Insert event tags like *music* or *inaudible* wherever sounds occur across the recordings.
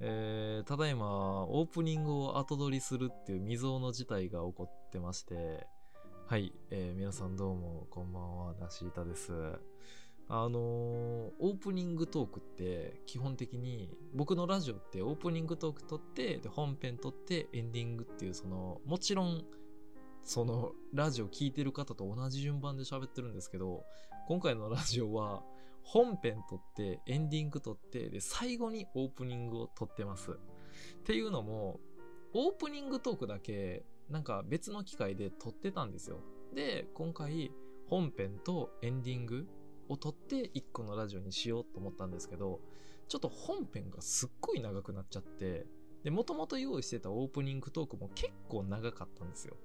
えー、ただいま、オープニングを後取りするっていう未曾有の事態が起こってまして、はい、えー、皆さんどうも、こんばんは、なしいたです。あのー、オープニングトークって基本的に僕のラジオってオープニングトーク撮ってで本編撮ってエンディングっていうそのもちろんそのラジオ聴いてる方と同じ順番で喋ってるんですけど今回のラジオは本編撮ってエンディング撮ってで最後にオープニングを撮ってますっていうのもオープニングトークだけなんか別の機会で撮ってたんですよで今回本編とエンディングを撮って1個のラジオにしようと思ったんですけど、ちょっと本編がすっごい長くなっちゃって、で、もともと用意してたオープニングトークも結構長かったんですよ。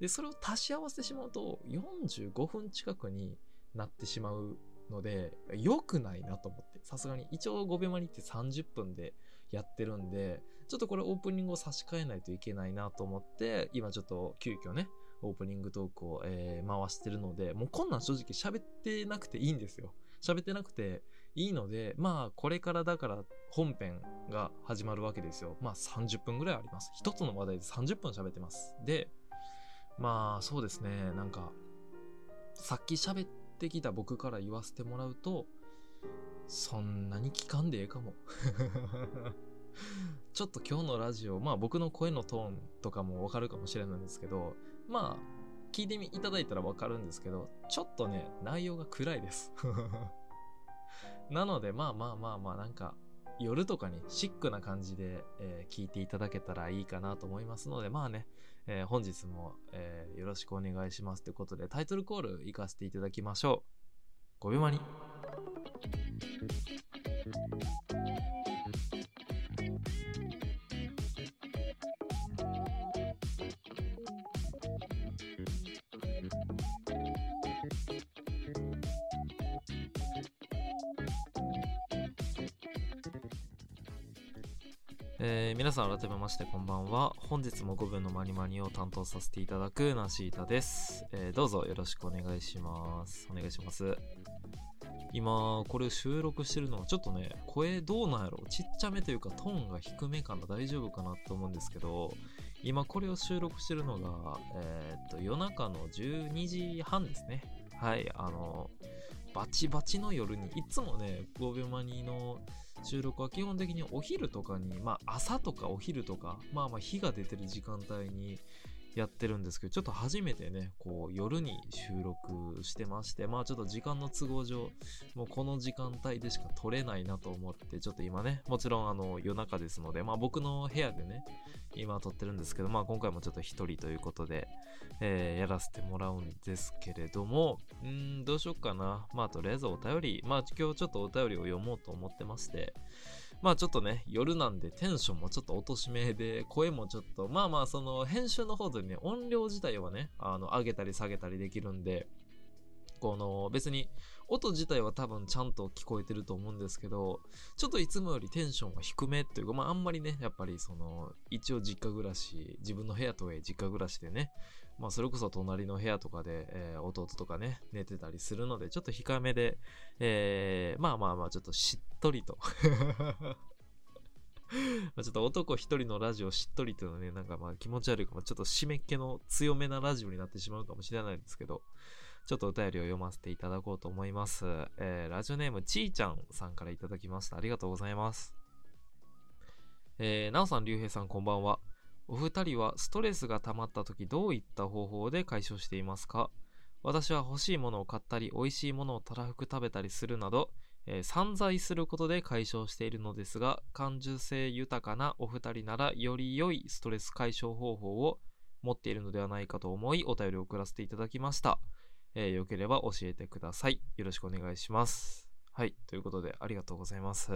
で、それを足し合わせてしまうと45分近くになってしまうので、良くないなと思って。さすがに。一応5秒マリって30分でやってるんで、ちょっとこれオープニングを差し替えないといけないなと思って、今ちょっと急遽ね、オープニングトークを、えー、回してるので、もうこんなん正直喋ってなくていいんですよ。喋ってなくていいので、まあこれからだから本編が始まるわけですよ。まあ30分ぐらいあります。一つの話題で30分喋ってます。で、まあそうですね、なんか、さっき喋ってきた僕から言わせてもらうと、そんなに聞かんでええかも。*laughs* ちょっと今日のラジオ、まあ僕の声のトーンとかもわかるかもしれないんですけど、まあ、聞いていただいたらわかるんですけど、ちょっとね、内容が暗いです。*laughs* なので、まあまあまあまあ、なんか、夜とかにシックな感じで、えー、聞いていただけたらいいかなと思いますので、まあね、えー、本日も、えー、よろしくお願いしますということで、タイトルコール行かせていただきましょう。5秒間に。えー、皆さん改めましてこんばんは。本日も5分のマニマニを担当させていただくナシータです、えー、どうぞよろしくお願いします。お願いします。今、これ収録してるのはちょっとね、声どうなんやろ？ちっちゃめというかトーンが低めかな大丈夫かなと思うんですけど、今これを収録してるのが、えー、っと、夜中の12時半ですね。はい、あの、バチバチの夜に、いつもね、5秒マニの収録は基本的にお昼とかに、まあ朝とかお昼とか、まあまあ日が出てる時間帯にやってるんですけど、ちょっと初めてね、こう夜に収録してまして、まあちょっと時間の都合上、もうこの時間帯でしか撮れないなと思って、ちょっと今ね、もちろんあの夜中ですので、まあ僕の部屋でね、今撮ってるんですけど、まあ今回もちょっと一人ということで、えー、やらせてもらうんですけれども、うーん、どうしよっかな。まあとりあえずお便り、まあ今日ちょっとお便りを読もうと思ってまして、まあちょっとね、夜なんでテンションもちょっと落としめで、声もちょっと、まあまあその編集の方でね、音量自体はね、あの、上げたり下げたりできるんで、この別に音自体は多分ちゃんと聞こえてると思うんですけど、ちょっといつもよりテンションが低めっていうか、まああんまりね、やっぱりその、一応実家暮らし、自分の部屋とはいえ実家暮らしでね、まあそれこそ隣の部屋とかで、えー、弟とかね、寝てたりするので、ちょっと控えめで、えー、まあまあまあちょっとしっとりと *laughs* まちょっと男一人のラジオしっとりっていうのはね、なんかまあ気持ち悪いかも、ちょっと湿っ気の強めなラジオになってしまうかもしれないですけど、ちょっとお便りを読ませていただこうと思います。えー、ラジオネームちーちゃんさんからいただきました。ありがとうございます。えー、なおさん、りゅうへいさんこんばんは。お二人はストレスが溜まった時どういった方法で解消していますか？私は欲しいものを買ったり、美味しいものをたらふく食べたりするなど、えー、散財することで解消しているのですが、感受性豊かなお二人ならより良いストレス解消方法を持っているのではないかと思いお便りを送らせていただきました。えー、よければ教えてください。よろしくお願いします。はい。ということで、ありがとうございます。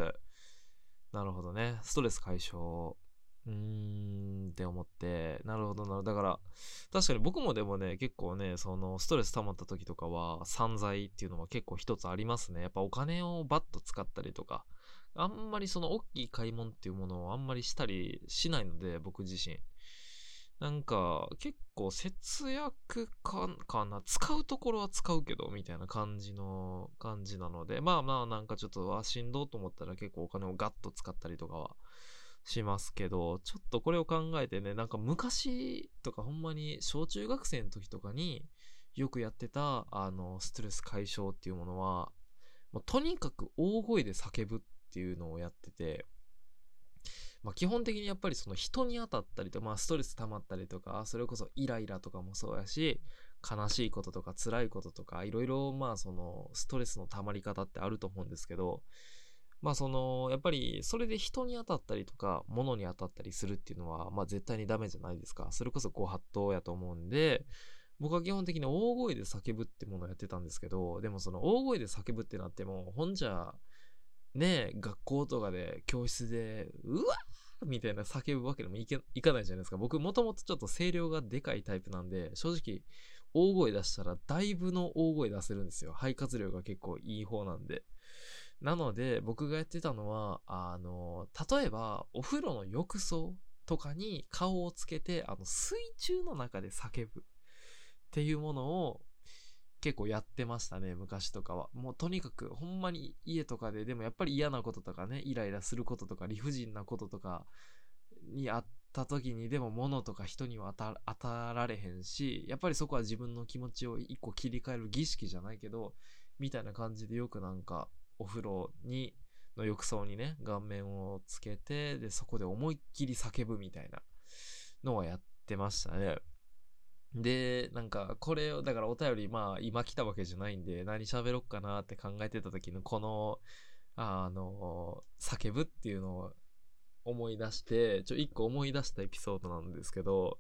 なるほどね。ストレス解消。うーんって思って、なるほどなるほど。だから、確かに僕もでもね、結構ね、その、ストレス溜まった時とかは、散財っていうのは結構一つありますね。やっぱお金をバッと使ったりとか、あんまりその大きい買い物っていうものをあんまりしたりしないので、僕自身。なんか、結構節約か、かな。使うところは使うけど、みたいな感じの、感じなので、まあまあなんかちょっと、あ、しんどうと思ったら結構お金をガッと使ったりとかはしますけど、ちょっとこれを考えてね、なんか昔とかほんまに小中学生の時とかによくやってた、あの、ストレス解消っていうものは、もうとにかく大声で叫ぶっていうのをやってて、まあ、基本的にやっぱりその人に当たったりとか、まあ、ストレス溜まったりとか、それこそイライラとかもそうやし、悲しいこととか辛いこととか、いろいろまあそのストレスの溜まり方ってあると思うんですけど、まあその、やっぱりそれで人に当たったりとか、物に当たったりするっていうのは、まあ絶対にダメじゃないですか。それこそご法度やと思うんで、僕は基本的に大声で叫ぶってものをやってたんですけど、でもその大声で叫ぶってなっても、ほんじゃ、ね学校とかで教室で、うわーみたいな叫ぶわけでもいけいかないじゃないですか。僕もともとちょっと声量がでかいタイプなんで、正直大声出したらだいぶの大声出せるんですよ。肺活量が結構いい方なんで。なので僕がやってたのは、あの、例えばお風呂の浴槽とかに顔をつけて、あの水中の中で叫ぶっていうものを結構やってましたね、昔とかは。もうとにかく、ほんまに家とかで、でもやっぱり嫌なこととかね、イライラすることとか、理不尽なこととかにあった時に、でも物とか人には当た当たられへんし、やっぱりそこは自分の気持ちを一個切り替える儀式じゃないけど、みたいな感じでよくなんか、お風呂に、の浴槽にね、顔面をつけて、で、そこで思いっきり叫ぶみたいなのはやってましたね。で、なんか、これを、だからお便り、まあ、今来たわけじゃないんで、何喋ろっかなって考えてた時の、この、あの、叫ぶっていうのを思い出して、ちょ、一個思い出したエピソードなんですけど、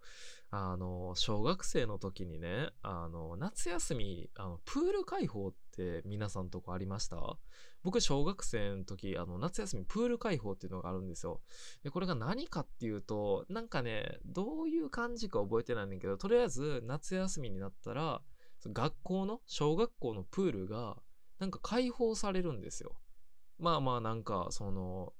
あの、小学生の時にね、あの、夏休み、あの、プール開放って皆さんとこありました？僕、小学生の時、あの、夏休みプール開放っていうのがあるんですよ。で、これが何かっていうと、なんかね、どういう感じか覚えてないんだけど、とりあえず夏休みになったら、学校の、小学校のプールが、なんか開放されるんですよ。まあまあなんか、その、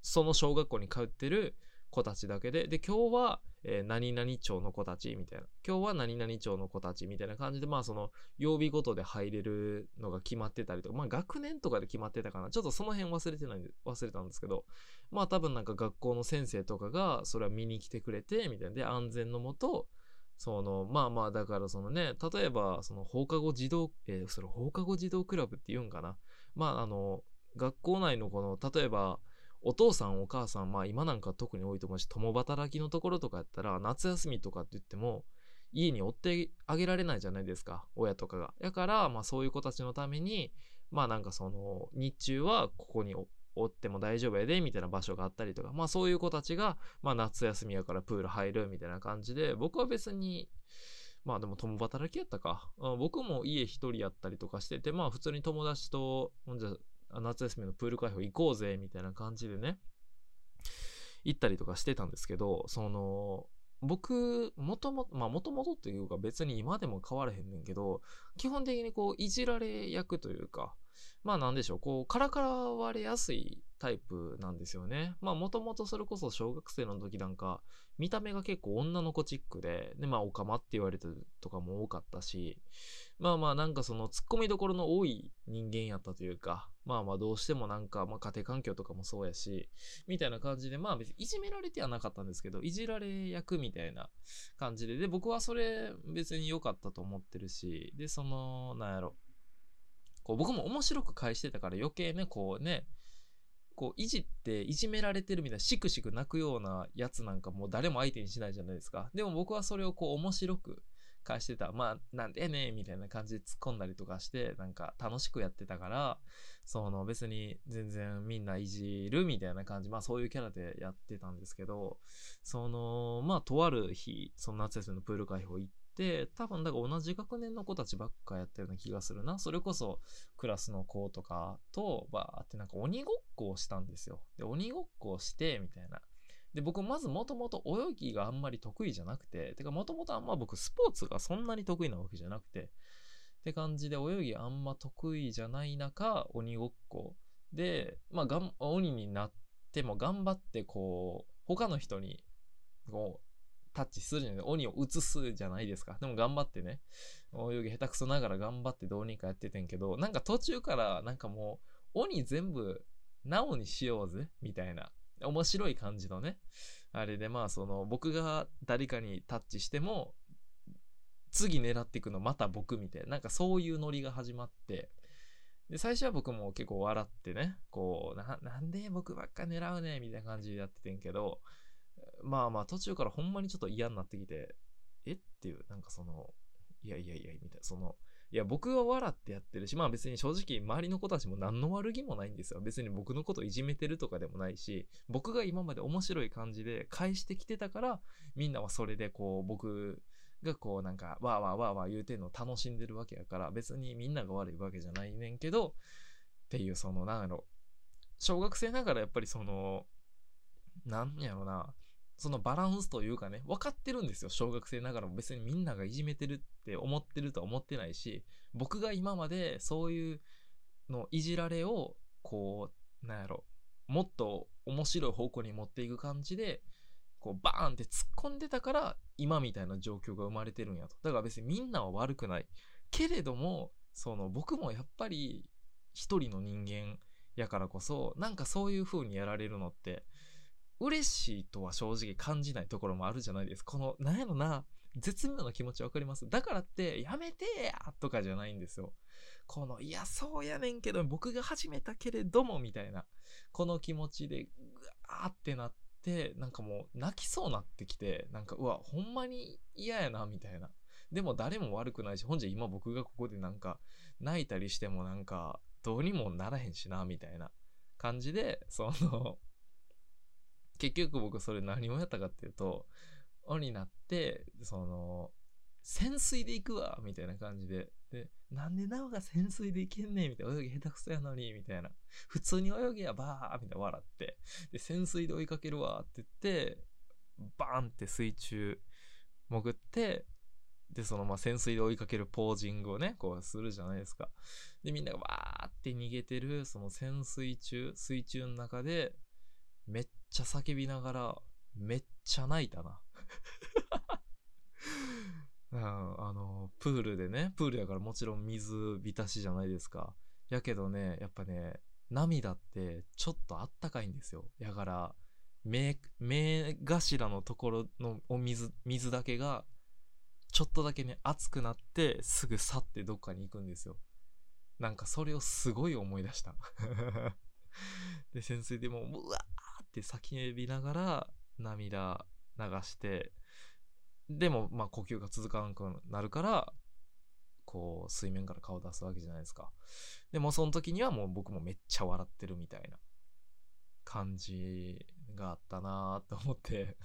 その小学校に通ってる子たちだけで、で、今日は、えー、何々町の子たちみたいな。今日は何々町の子たちみたいな感じで、まあその、曜日ごとで入れるのが決まってたりとか、まあ学年とかで決まってたかな。ちょっとその辺忘れてないんで、忘れたんですけど、まあ多分なんか学校の先生とかが、それは見に来てくれて、みたいな。で、安全のもと、その、まあまあ、だからそのね、例えば、その放課後児童、えー、それ放課後児童クラブって言うんかな。まああの、学校内のこの、例えば、お父さんお母さん、まあ今なんか特に多いと思うし、共働きのところとかやったら、夏休みとかって言っても、家に追ってあげられないじゃないですか、親とかが。だから、まあそういう子たちのために、まあなんかその、日中はここに追っても大丈夫やで、みたいな場所があったりとか、まあそういう子たちが、まあ夏休みやからプール入るみたいな感じで、僕は別に、まあでも共働きやったか。僕も家一人やったりとかしてて、まあ普通に友達と、ほんじゃ夏休みのプール開放行こうぜ、みたいな感じでね、行ったりとかしてたんですけど、その、僕、もとも、まあもともとっていうか別に今でも変わらへんねんけど、基本的にこう、いじられ役というか、まあなんでしょう、こう、からからわれやすいタイプなんですよね。まあもともとそれこそ小学生の時なんか、見た目が結構女の子チックで、で、まあオカマって言われてるとかも多かったし、まあまあなんかその突っ込みどころの多い人間やったというか、まあまあどうしてもなんか、まあ家庭環境とかもそうやし、みたいな感じで、まあ別にいじめられてはなかったんですけど、いじられ役みたいな感じで、で、僕はそれ別に良かったと思ってるし、で、その、なんやろ、こう僕も面白く返してたから余計ね、こうね、こういじっていじめられてるみたいなしくしく泣くようなやつなんかもう誰も相手にしないじゃないですか。でも僕はそれをこう面白く返してた。まあ、なんでねみたいな感じで突っ込んだりとかして、なんか楽しくやってたから、その別に全然みんないじるみたいな感じ、まあそういうキャラでやってたんですけど、その、まあとある日、その夏休みのプール開放行って、多分だから同じ学年の子たちばっかやったような気がするな。それこそクラスの子とかと、バーってなんか鬼ごっこをしたんですよ。で、鬼ごっこをして、みたいな。で、僕まずもともと泳ぎがあんまり得意じゃなくて、てかもともとあんま僕スポーツがそんなに得意なわけじゃなくて、って感じで泳ぎあんま得意じゃない中、鬼ごっこで、まあがん、鬼になっても頑張ってこう、他の人に、こう、タッチするじゃない鬼を映すじゃないですか。でも頑張ってね、泳ぎ下手くそながら頑張ってどうにかやっててんけど、なんか途中からなんかもう、鬼全部、なおにしようぜ、みたいな面白い感じのね、あれでまあその僕が誰かにタッチしても、次狙っていくのまた僕みたいな、なんかそういうノリが始まって、で、最初は僕も結構笑ってね、こう、な、なんで僕ばっか狙うねみたいな感じでやっててんけど、まあまあ途中からほんまにちょっと嫌になってきて、え？っていう、なんかその、いやいやいや、みたいな、その、いや、僕は笑ってやってるし、まあ別に正直周りの子たちも何の悪気もないんですよ。別に僕のこといじめてるとかでもないし、僕が今まで面白い感じで返してきてたから、みんなはそれでこう、僕がこうなんか、わーわーわーわー言うてんのを楽しんでるわけやから、別にみんなが悪いわけじゃないねんけど、っていうその、なんやろ、小学生ながらやっぱりその、なんやろな、そのバランスというかね、分かってるんですよ。小学生ながらも別にみんながいじめてるって思ってるとは思ってないし、僕が今までそういうのいじられを、こう、なんやろ、もっと面白い方向に持っていく感じで、こうバーンって突っ込んでたから、今みたいな状況が生まれてるんやと。だから別にみんなは悪くない。けれども、その僕もやっぱり一人の人間やからこそ、なんかそういう風にやられるのって、嬉しいとは正直感じないところもあるじゃないですか。この、なんやろな、絶妙な気持ちわかります？だからって、やめてやとかじゃないんですよ。この、いや、そうやねんけど、僕が始めたけれども、みたいな。この気持ちで、ぐわーってなって、なんかもう、泣きそうなってきて、なんか、うわ、ほんまに嫌やな、みたいな。でも誰も悪くないし、ほんじゃ今僕がここでなんか、泣いたりしてもなんか、どうにもならへんしな、みたいな感じで、その、結局僕それ何をやったかっていうと、鬼になって、その、潜水で行くわみたいな感じで。で、なんでなおが潜水で行けんねんみたいな。泳ぎ下手くそやのにみたいな。普通に泳ぎやばーみたいな笑って。で、潜水で追いかけるわって言って、バーンって水中潜って、で、そのまあ潜水で追いかけるポージングをね、こうするじゃないですか。で、みんながわーって逃げてる、その潜水中、水中の中で、めっちゃ叫びながら、めっちゃ泣いたな。*laughs* あの、プールでね、プールやからもちろん水浸しじゃないですか。やけどね、やっぱね、涙ってちょっとあったかいんですよ。やから、目、目頭のところのお水、水だけが、ちょっとだけね、熱くなって、すぐ去ってどっかに行くんですよ。なんかそれをすごい思い出した *laughs* で、潜水でも、うわって叫びながら涙流して、でも、まあ呼吸が続かなくなるから、こう、水面から顔出すわけじゃないですか。でも、その時にはもう僕もめっちゃ笑ってるみたいな感じがあったなーと思って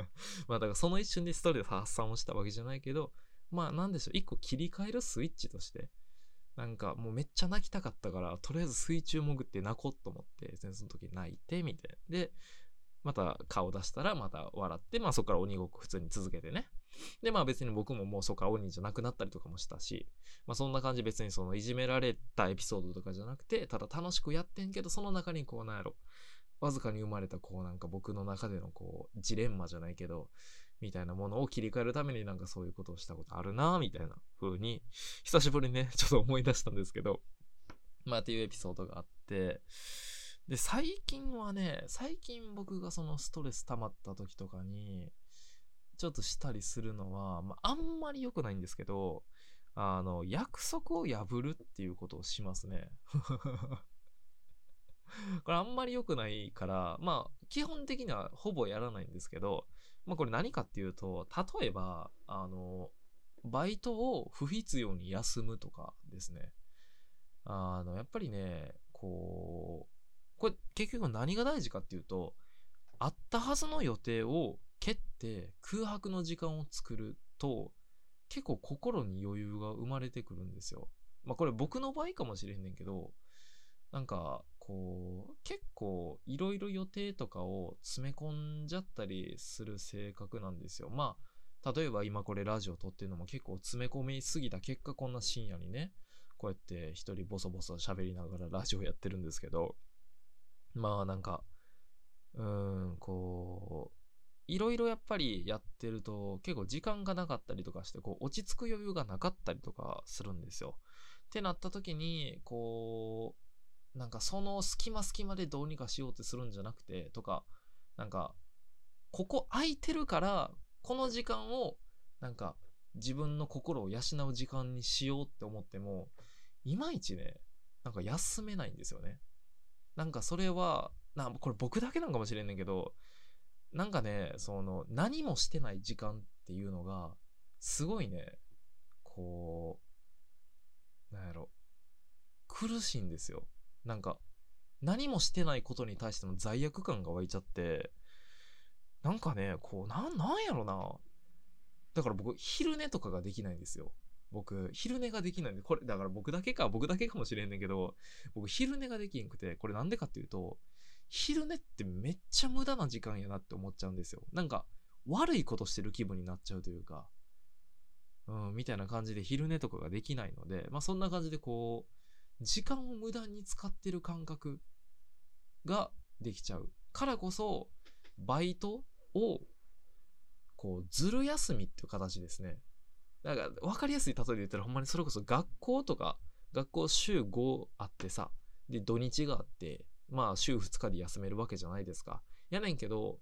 *laughs* まあだからその一瞬でストレス発散をしたわけじゃないけど、まあなんでしょう、一個切り替えるスイッチとして、なんかもうめっちゃ泣きたかったから、とりあえず水中潜って泣こうと思って、その時泣いて、みたいな。で、また顔出したらまた笑って、まあそこから鬼ごっこ普通に続けてね。で、まあ別に僕ももうそこから鬼じゃなくなったりとかもしたし、まあそんな感じ別にそのいじめられたエピソードとかじゃなくて、ただ楽しくやってんけど、その中にこうなんやろ、わずかに生まれたこうなんか僕の中でのこう、ジレンマじゃないけど、みたいなものを切り替えるためになんかそういうことをしたことあるなみたいな風に、久しぶりにね、*laughs* ちょっと思い出したんですけど、まあっていうエピソードがあって、で、最近はね、最近僕がそのストレス溜まった時とかに、ちょっとしたりするのは、まあ、あんまり良くないんですけど、あの、約束を破るっていうことをしますね。*laughs* これあんまり良くないから、まあ、基本的にはほぼやらないんですけど、まあこれ何かっていうと、例えば、あの、バイトを不必要に休むとかですね。あの、やっぱりね、こう、これ結局何が大事かっていうと、あったはずの予定を蹴って空白の時間を作ると、結構心に余裕が生まれてくるんですよ。まあこれ僕の場合かもしれへんねんけど、なんか、こう、結構いろいろ予定とかを詰め込んじゃったりする性格なんですよ。まあ、例えば今これラジオ撮ってるのも結構詰め込みすぎた結果こんな深夜にね、こうやって一人ボソボソ喋りながらラジオやってるんですけど、まあなんか、うーん、こう、いろいろやっぱりやってると結構時間がなかったりとかして、こう落ち着く余裕がなかったりとかするんですよ。ってなった時に、こう、なんかその隙間隙間でどうにかしようってするんじゃなくて、とか、なんか、ここ空いてるから、この時間を、なんか、自分の心を養う時間にしようって思っても、いまいちね、なんか休めないんですよね。なんかそれは、な、これ僕だけなんかもしれんねんけど、なんかね、その、何もしてない時間っていうのが、すごいね、こう、なんやろ、苦しいんですよ。なんか、何もしてないことに対しての罪悪感が湧いちゃって、なんかね、こう、なん、なんやろな。だから僕、昼寝とかができないんですよ。僕、昼寝ができないんで、これ、だから僕だけか、僕だけかもしれんねんけど、僕、昼寝ができんくて、これなんでかっていうと、昼寝ってめっちゃ無駄な時間やなって思っちゃうんですよ。なんか、悪いことしてる気分になっちゃうというか、うん、みたいな感じで昼寝とかができないので、まあそんな感じでこう、時間を無駄に使ってる感覚ができちゃう。からこそ、バイトを、こう、ずる休みっていう形ですね。だから、わかりやすい例えで言ったら、ほんまにそれこそ学校とか、学校週5あってさ、で、土日があって、まあ週2日で休めるわけじゃないですか。やねんけど、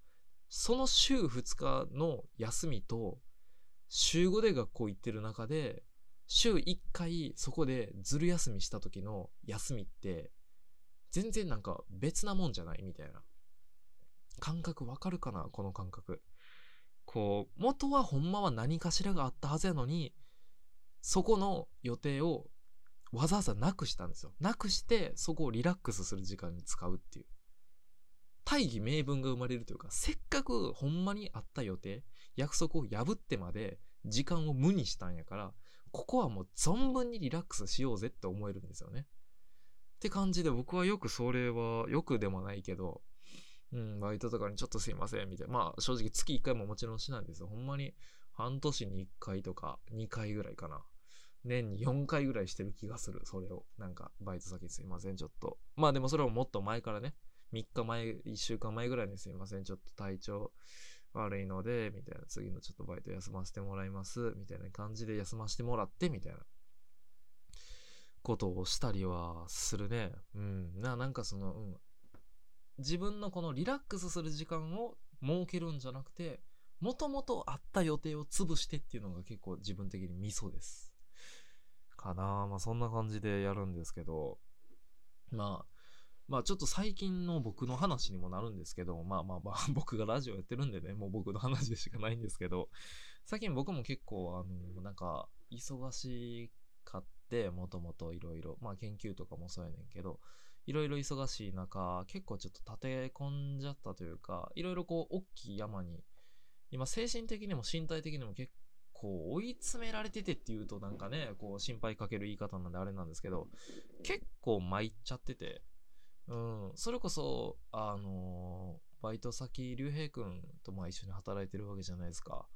その週2日の休みと、週5で学校行ってる中で、週1回そこでずる休みした時の休みって、全然なんか別なもんじゃないみたいな。感覚わかるかなこの感覚。こう、元はほんまは何かしらがあったはずやのに、そこの予定をわざわざなくしたんですよ。なくして、そこをリラックスする時間に使うっていう。大義名分が生まれるというか、せっかくほんまにあった予定、約束を破ってまで時間を無にしたんやから、ここはもう存分にリラックスしようぜって思えるんですよね。って感じで僕はよくそれは、よくでもないけど、うん、バイトとかにちょっとすいません、みたいな。まあ正直月1回ももちろんしないんですよ。ほんまに半年に1回とか2回ぐらいかな。年に4回ぐらいしてる気がする、それを。なんか、バイト先すいません、ちょっと。まあでもそれはもっと前からね、3日前、1週間前ぐらいにすいません、ちょっと体調悪いので、みたいな、次のちょっとバイト休ませてもらいます、みたいな感じで休ませてもらって、みたいな、ことをしたりはするね。うん。な、なんかその、うん。自分のこのリラックスする時間を設けるんじゃなくて、もともとあった予定を潰してっていうのが結構自分的にミソです。かなまあそんな感じでやるんですけど、まあ、まあちょっと最近の僕の話にもなるんですけど、まあまあまあ *laughs* 僕がラジオやってるんでね、もう僕の話でしかないんですけど、最近僕も結構あの、なんか忙しかって、もともといろいろ、まあ研究とかもそうやねんけど、いろいろ忙しい中、結構ちょっと立て込んじゃったというか、いろいろこう、大きい山に、今精神的にも身体的にも結構追い詰められててっていうとなんかね、こう心配かける言い方なんであれなんですけど、結構参っちゃってて、うん、それこそ、あのーバイト先、竜兵くんとまあ一緒に働いてるわけじゃないですか。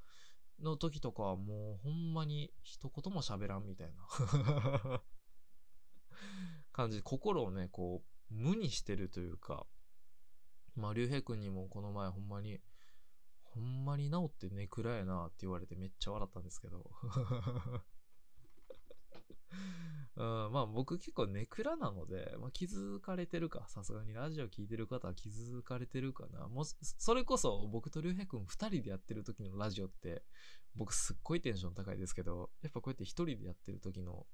の時とかはもうほんまに一言も喋らんみたいな *laughs* 感じで心をね、こう無にしてるというか、まあ竜兵くんにもこの前ほんまに、ほんまに治ってネクラやなって言われてめっちゃ笑ったんですけど。*laughs* うん、まあ僕結構ネクラなので、まあ、気づかれてるか。さすがにラジオ聞いてる方は気づかれてるかな。もし、それこそ僕と竜兵くん二人でやってる時のラジオって、僕すっごいテンション高いですけど、やっぱこうやって一人でやってる時の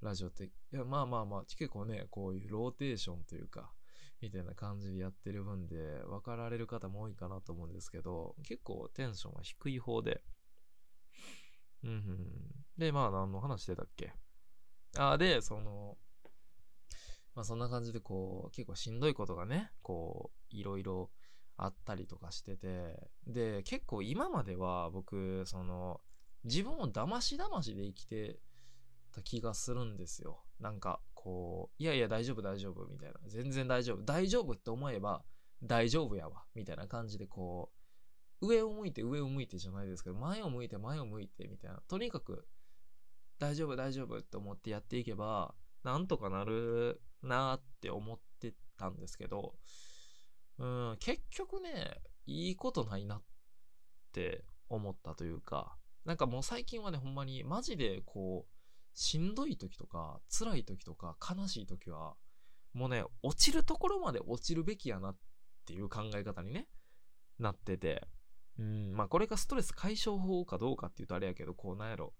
ラジオって、いやまあまあまあ、結構ね、こういうローテーションというか、みたいな感じでやってる分で、分かられる方も多いかなと思うんですけど、結構テンションは低い方で。うん、うん。で、まあ何の話してたっけ？あ、で、その、まあそんな感じでこう、結構しんどいことがね、こう、いろいろあったりとかしてて、で、結構今までは僕、その、自分を騙し騙しで生きてた気がするんですよ。なんか、こう、いやいや大丈夫大丈夫みたいな。全然大丈夫。大丈夫って思えば大丈夫やわ。みたいな感じでこう、上を向いて上を向いてじゃないですけど、前を向いて前を向いてみたいな。とにかく、大丈夫大丈夫って思ってやっていけば、なんとかなるなって思ってたんですけど、うん、結局ね、いいことないなって思ったというか、なんかもう最近はね、ほんまにマジでこう、しんどい時とか、辛い時とか、悲しい時は、もうね、落ちるところまで落ちるべきやなっていう考え方にね、なってて、うん、まあこれがストレス解消法かどうかっていうとあれやけど、こうなんやろ、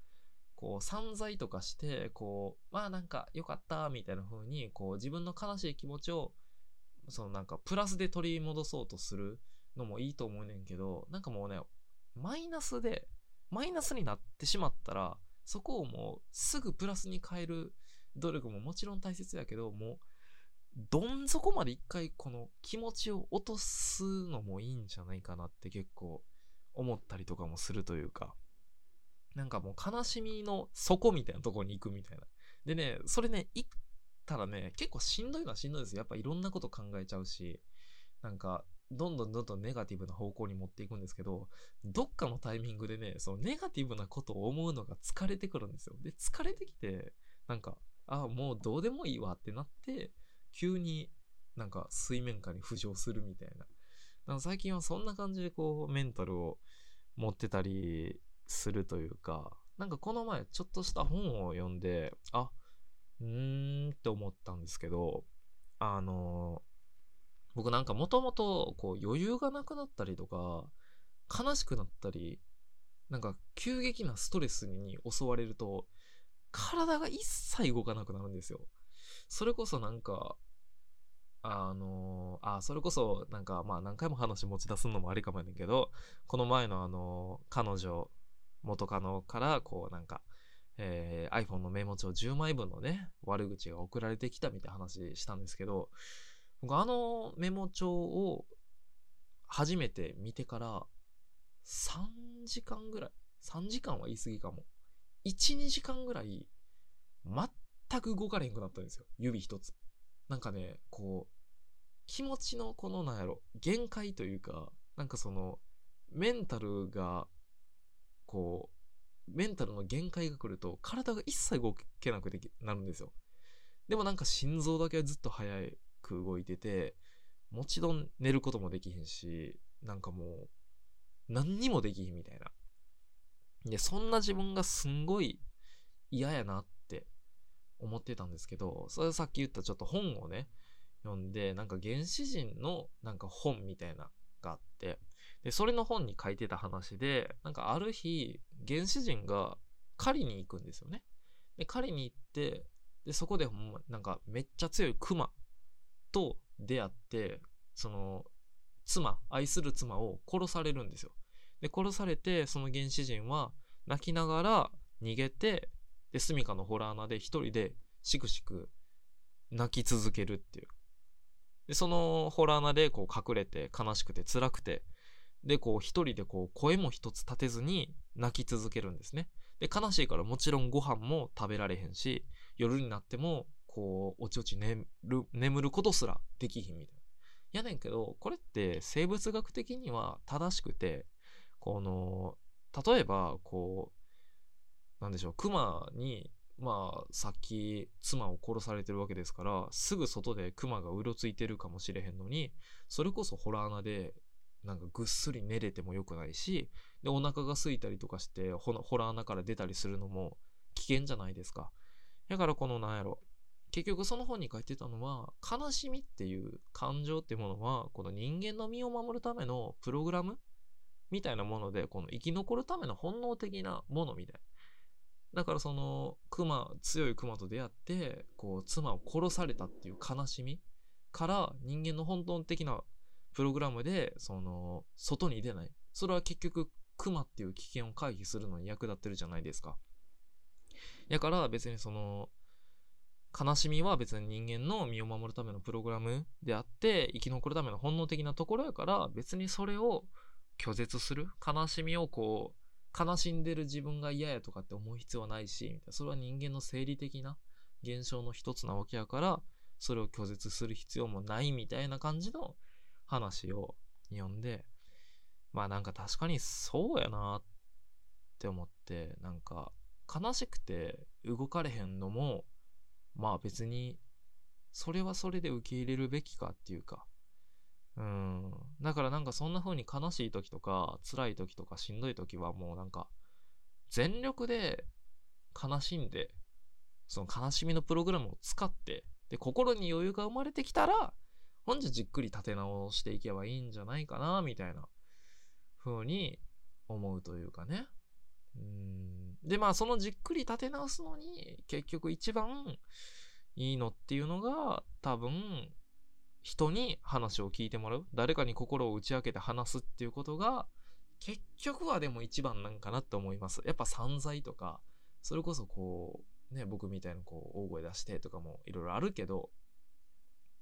こう散財とかして、こう、まあなんか良かったみたいな風に、こう自分の悲しい気持ちを、そのなんかプラスで取り戻そうとするのもいいと思うねんけど、なんかもうね、マイナスで、マイナスになってしまったら、そこをもうすぐプラスに変える努力ももちろん大切やけど、もう、どん底まで一回この気持ちを落とすのもいいんじゃないかなって結構思ったりとかもするというか、なんかもう悲しみの底みたいなとこに行くみたいな。でね、それね、行ったらね、結構しんどいのはしんどいですよ。やっぱいろんなこと考えちゃうし、なんか、どんどんどんどんネガティブな方向に持っていくんですけど、どっかのタイミングでね、そのネガティブなことを思うのが疲れてくるんですよ。で、疲れてきて、なんか、ああ、もうどうでもいいわってなって、急になんか水面下に浮上するみたいな。最近はそんな感じでこう、メンタルを持ってたりするというか、なんかこの前ちょっとした本を読んで、あ、うーんって思ったんですけど、あの僕なんかもともとこう余裕がなくなったりとか、悲しくなったり、なんか急激なストレスに襲われると、体が一切動かなくなるんですよ。それこそなんか、あのー、あ、それこそなんかまあ何回も話持ち出すのもありかもやねんけど、この前のあの、彼女、元カノからこうなんか、えー、iPhone のメモ帳10枚分のね、悪口が送られてきたみたいな話したんですけど、僕あのメモ帳を初めて見てから3時間ぐらい、3時間は言い過ぎかも。1、2時間ぐらい全く動かれへんくなったんですよ。指一つ。なんかね、こう、気持ちのこのなんやろ、限界というか、なんかその、メンタルが、こう、メンタルの限界が来ると、体が一切動けなくなるんですよ。でもなんか心臓だけはずっと早く動いてて、もちろん寝ることもできへんし、なんかもう、何にもできひんみたいな。で、そんな自分がすんごい嫌やなって思ってたんですけど、それさっき言ったちょっと本をね、読んで、なんか原始人のなんか本みたいながあって、で、それの本に書いてた話で、なんかある日、原始人が狩りに行くんですよね。で、狩りに行って、で、そこでほんま、なんかめっちゃ強いクマと出会って、その、妻、愛する妻を殺されるんですよ。で、殺されて、その原始人は泣きながら逃げて、で、住処のホラー穴で一人でしくしく泣き続けるっていう。で、そのホラー穴でこう隠れて悲しくて辛くて、で、こう一人でこう声も一つ立てずに泣き続けるんですね。で、悲しいからもちろんご飯も食べられへんし、夜になってもこう、おちおち眠る、眠ることすらできひんみたいな。やねんけど、これって生物学的には正しくて、この、例えば、こう、なんでしょう、熊に、まあ、さっき妻を殺されてるわけですから、すぐ外で熊がうろついてるかもしれへんのに、それこそホラー穴で、なんかぐっすり寝れてもよくないし、で、お腹が空いたりとかして、ホラー穴から出たりするのも危険じゃないですか。だからこのなんやろ、結局その本に書いてたのは、悲しみっていう感情ってものは、この人間の身を守るためのプログラムみたいなもので、この生き残るための本能的なものみたい。だからその、熊、強い熊と出会って、こう、妻を殺されたっていう悲しみから人間の本当的なプログラムで、その、外に出ない。それは結局、熊っていう危険を回避するのに役立ってるじゃないですか。やから別にその、悲しみは別に人間の身を守るためのプログラムであって、生き残るための本能的なところやから、別にそれを拒絶する悲しみをこう、悲しんでる自分が嫌やとかって思う必要はないし、みたいな。それは人間の生理的な現象の一つなわけやから、それを拒絶する必要もないみたいな感じの話を読んで、まあなんか確かにそうやなって思って、なんか悲しくて動かれへんのもまあ別に、それはそれで受け入れるべきかっていうか、うん。だからなんかそんな風に悲しい時とか、辛い時とかしんどい時はもうなんか、全力で悲しんで、その悲しみのプログラムを使って、で、心に余裕が生まれてきたら、本日じっくり立て直していけばいいんじゃないかな、みたいな風に思うというかね。うんで、まあ、そのじっくり立て直すのに、結局一番いいのっていうのが、多分、人に話を聞いてもらう。誰かに心を打ち明けて話すっていうことが、結局はでも一番なんかなって思います。やっぱ散財とか、それこそこう、ね、僕みたいなこう、大声出してとかもいろいろあるけど、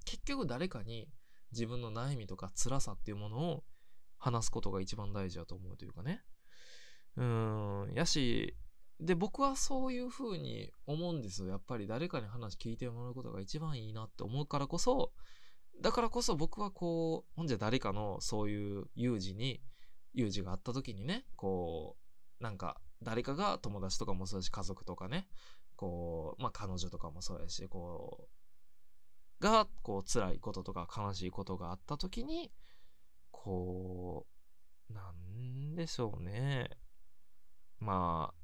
結局誰かに自分の悩みとか辛さっていうものを話すことが一番大事だと思うというかね。うん、やし、で、僕はそういう風に思うんですよ。やっぱり誰かに話聞いてもらうことが一番いいなって思うからこそ、だからこそ僕はこう、ほんじゃ誰かのそういう有事に、有事があった時にね、こう、なんか、誰かが友達とかもそうだし、家族とかね、こう、まあ彼女とかもそうやし、こう、が、こう、辛いこととか悲しいことがあった時に、こう、なんでしょうね。まあ、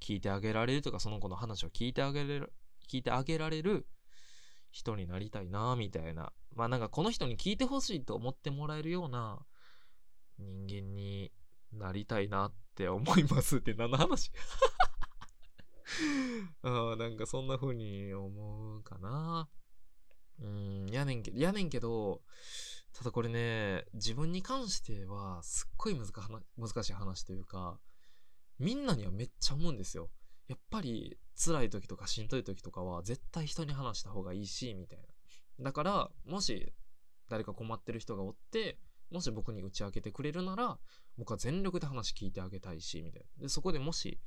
聞いてあげられるとか、その子の話を聞いてあげれる、聞いてあげられる人になりたいな、みたいな。まあなんかこの人に聞いてほしいと思ってもらえるような人間になりたいなって思いますって何の話？*laughs* あなんかそんな風に思うかな。うん、やねんけど、やねんけど、ただこれね、自分に関してはすっごい難しい話というか、みんなにはめっちゃ思うんですよ。やっぱり辛い時とかしんどい時とかは絶対人に話した方がいいし、みたいな。だから、もし誰か困ってる人がおって、もし僕に打ち明けてくれるなら、僕は全力で話聞いてあげたいし、みたいな。で、そこでもし、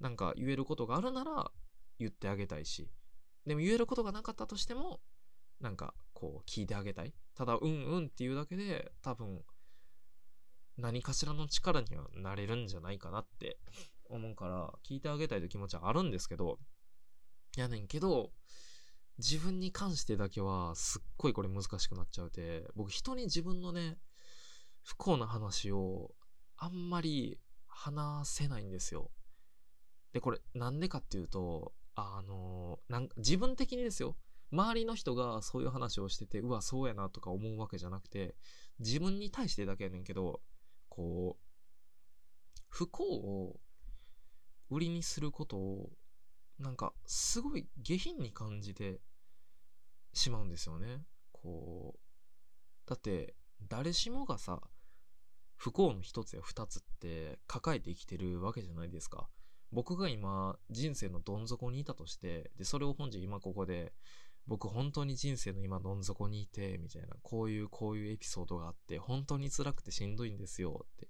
なんか言えることがあるなら、言ってあげたいし。でも言えることがなかったとしても、なんか、こう、聞いてあげたい。ただ、うんうんっていうだけで、多分、何かしらの力にはなれるんじゃないかなって思うから、聞いてあげたいという気持ちはあるんですけど、やねんけど、自分に関してだけはすっごいこれ難しくなっちゃうて、僕人に自分のね、不幸な話をあんまり話せないんですよ。で、これなんでかっていうと、あの、なんか自分的にですよ。周りの人がそういう話をしてて、うわ、そうやなとか思うわけじゃなくて、自分に対してだけやねんけど、こう、不幸を売りにすることを、なんか、すごい下品に感じてしまうんですよね。こう、だって、誰しもがさ、不幸の一つや二つって抱えて生きてるわけじゃないですか。僕が今、人生のどん底にいたとして、で、それを本日今ここで、僕本当に人生の今どん底にいて、みたいな、こういうこういうエピソードがあって、本当に辛くてしんどいんですよって。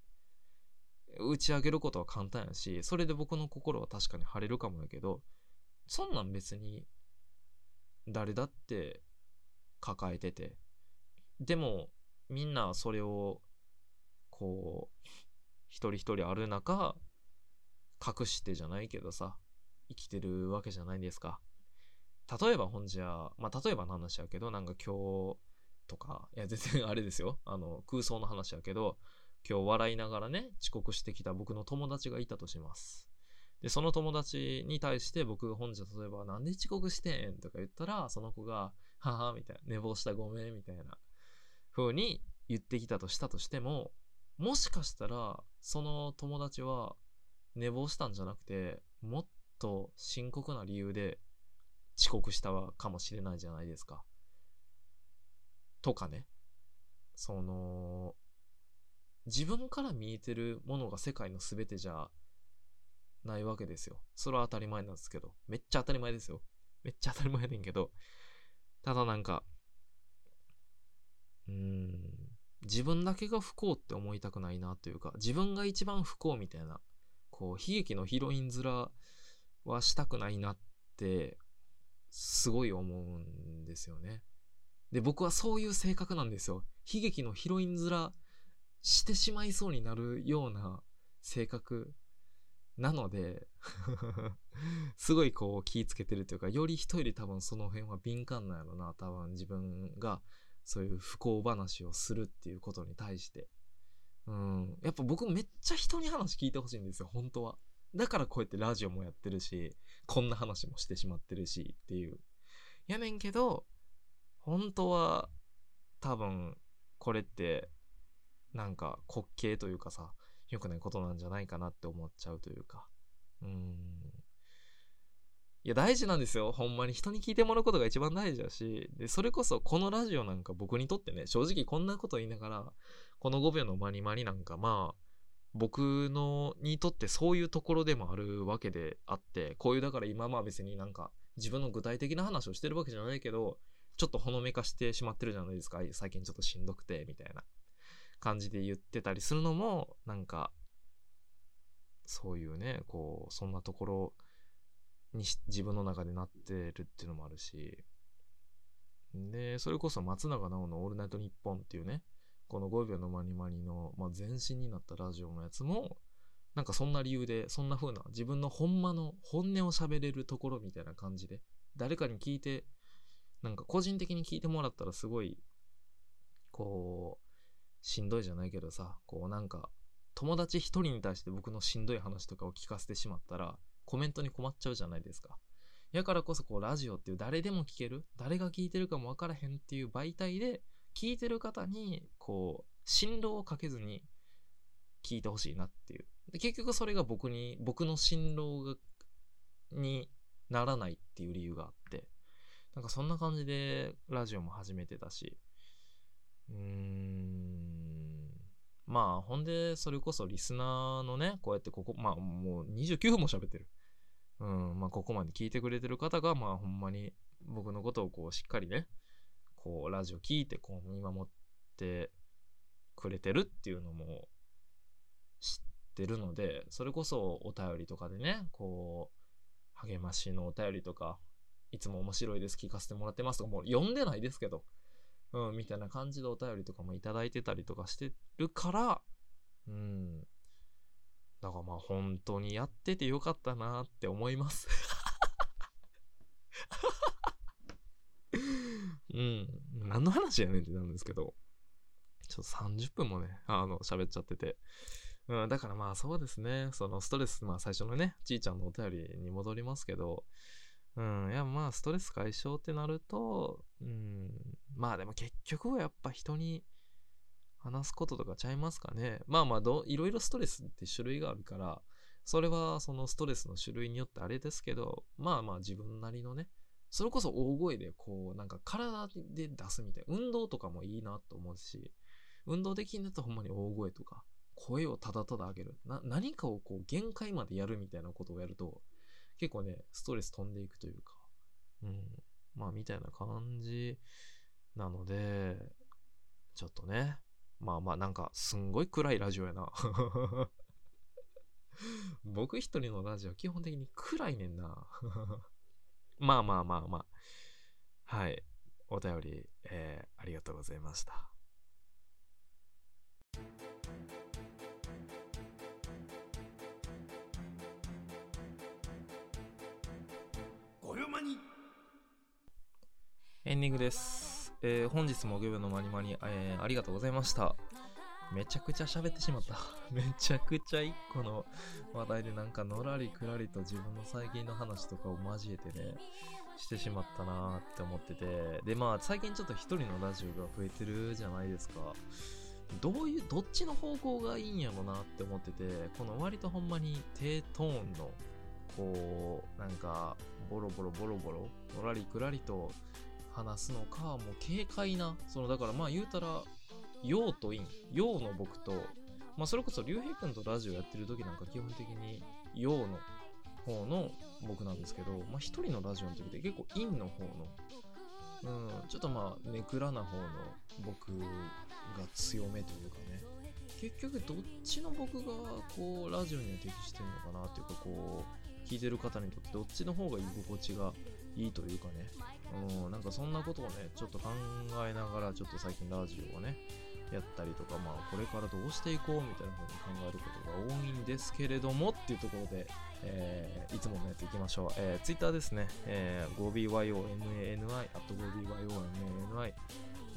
打ち上げることは簡単やし、それで僕の心は確かに晴れるかもやけど、そんなん別に、誰だって抱えてて。でも、みんなそれを、こう、一人一人ある中、隠してじゃないけどさ、生きてるわけじゃないですか。例えばほんじゃ、まあ、例えばの話やけど、なんか今日とか、いや、全然あれですよ。あの、空想の話やけど、今日笑いながらね、遅刻してきた僕の友達がいたとします。で、その友達に対して僕が本日例えば、なんで遅刻してんとか言ったら、その子が、ははみたいな、寝坊したごめんみたいな風に言ってきたとしたとしても、もしかしたら、その友達は寝坊したんじゃなくて、もっと深刻な理由で遅刻したかもしれないじゃないですか。とかね。その、自分から見えてるものが世界の全てじゃないわけですよ。それは当たり前なんですけど。めっちゃ当たり前ですよ。めっちゃ当たり前やねんけど。ただなんか、うーん、自分だけが不幸って思いたくないなというか、自分が一番不幸みたいな、こう、悲劇のヒロイン面はしたくないなって、すごい思うんですよね。で、僕はそういう性格なんですよ。悲劇のヒロイン面してしまいそうになるような性格なので *laughs* すごいこう気ぃつけてるというか、より人より多分その辺は敏感なんやろな、多分自分がそういう不幸話をするっていうことに対して。うん。やっぱ僕めっちゃ人に話聞いてほしいんですよ、本当は。だからこうやってラジオもやってるし、こんな話もしてしまってるしっていう。やねんけど、本当は多分これってなんか滑稽というかさ、良くないことなんじゃないかなって思っちゃうというか。うん。いや、大事なんですよ。ほんまに人に聞いてもらうことが一番大事だし、で、それこそこのラジオなんか僕にとってね、正直こんなこと言いながら、この5秒のマニマニなんかまあ、僕のにとってそういうところでもあるわけであって、こういうだから今まあ別になんか自分の具体的な話をしてるわけじゃないけど、ちょっとほのめかしてしまってるじゃないですか。最近ちょっとしんどくて、みたいな感じで言ってたりするのも、なんか、そういうね、こう、そんなところに自分の中でなってるっていうのもあるし、で、それこそ松永直のオールナイトニッポンっていうね、この5秒のマニマニの、まあ、前身になったラジオのやつも、なんかそんな理由で、そんな風な自分のほんまの本音を喋れるところみたいな感じで、誰かに聞いて、なんか個人的に聞いてもらったらすごい、こう、しんどいじゃないけどさ、こうなんか、友達一人に対して僕のしんどい話とかを聞かせてしまったら、コメントに困っちゃうじゃないですか。やからこそこうラジオっていう誰でも聞ける、誰が聞いてるかもわからへんっていう媒体で、聞いてる方に、こう、振動をかけずに聞いてほしいなっていう。で結局それが僕に、僕の振動が、にならないっていう理由があって、なんかそんな感じでラジオも始めてたし、うーん、まあ、ほんで、それこそリスナーのね、こうやってここ、まあ、もう29分も喋ってる。うん、まあ、ここまで聞いてくれてる方が、まあ、ほんまに僕のことをこう、しっかりね、こう、ラジオ聞いて、こう、見守ってくれてるっていうのも知ってるので、それこそお便りとかでね、こう、励ましのお便りとか、いつも面白いです、聞かせてもらってますとか、もう読んでないですけど、うん、みたいな感じでお便りとかもいいてたりとかしてるから、うん。だからまあ本当にやっててよかったなって思いますうん。何の話やねんってなんですけど、ちょっと30分もね、あの、喋っちゃってて。うん、だからまあそうですね、そのストレス、まあ最初のね、ちいちゃんのお便りに戻りますけど、うん、いやまあストレス解消ってなると、うん、まあでも結局はやっぱ人に話すこととかちゃいますかね。まあまあど、いろいろストレスって種類があるから、それはそのストレスの種類によってあれですけど、まあまあ自分なりのね、それこそ大声でこう、なんか体で出すみたい、運動とかもいいなと思うし、運動できんだとほんまに大声とか、声をただただ上げる。な、何かをこう限界までやるみたいなことをやると、結構ね、ストレス飛んでいくというか、うん。まあ、みたいな感じなので、ちょっとね、まあまあなんか、すんごい暗いラジオやな。*laughs* 僕一人のラジオ基本的に暗いねんな。まあまあまあまあ。はい。お便り、えー、ありがとうございました。エンディングです。えー、本日もゲブのマニマニ、えー、ありがとうございました。めちゃくちゃ喋ってしまった。*laughs* めちゃくちゃ一個の話題でなんかのらりくらりと自分の最近の話とかを交えてね、してしまったなーって思ってて。で、まあ最近ちょっと一人のラジオが増えてるじゃないですか。どういう、どっちの方向がいいんやろなって思ってて、この割とほんまに低トーンの、こう、なんか、ボロボロボロボロ、のらりくらりと話すのか、もう軽快な、そのだからまあ言うたら、陽と陰、陽の僕と、まあそれこそ竜兵君とラジオやってる時なんか基本的に陽の方の僕なんですけど、まあ一人のラジオの時って結構陰の方の、うん、ちょっとまあネクラな方の僕が強めというかね、結局どっちの僕がこうラジオには適してるのかなっていうかこう聞いてる方にとってどっちの方が居心地がいいというかね、うん、なんかそんなことをね、ちょっと考えながら、ちょっと最近ラジオをね、やったりとか、まあ、これからどうしていこうみたいな風に考えることが多いんですけれども、っていうところで、えー、いつものやついきましょう。えー、Twitter ですね、えー、5BYOMANI、あと 5BYOMANI、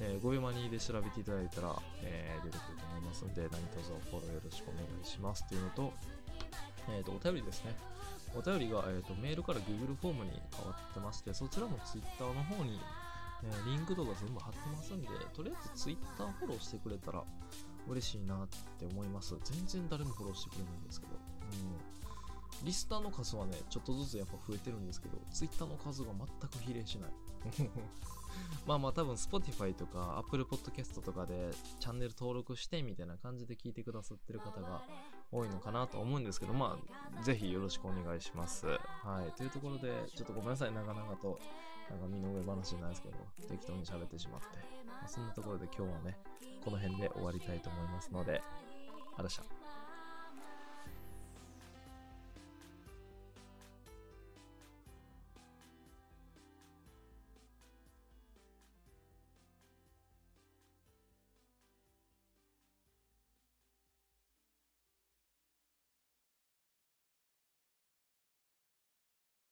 えー、5秒マニーで調べていただいたら、えー、出てくると思いますので、何卒フォローよろしくお願いしますっていうのと、えっ、ー、と、お便りですね。お便りが、えーと、メールから Google フォームに変わってまして、そちらも Twitter の方に、えー、リンクとか全部貼ってますんで、とりあえず Twitter フォローしてくれたら嬉しいなって思います。全然誰もフォローしてくれないんですけど。うん。リスターの数はね、ちょっとずつやっぱ増えてるんですけど、ツイッターの数が全く比例しない。*laughs* まあまあ多分 Spotify とか Apple Podcast とかでチャンネル登録してみたいな感じで聞いてくださってる方が多いのかなと思うんですけど、まあぜひよろしくお願いします。はい。というところで、ちょっとごめんなさい、長々と。なんか身の上話じゃないですけど、適当に喋ってしまって。まあ、そんなところで今日はね、この辺で終わりたいと思いますので、あらしゃ。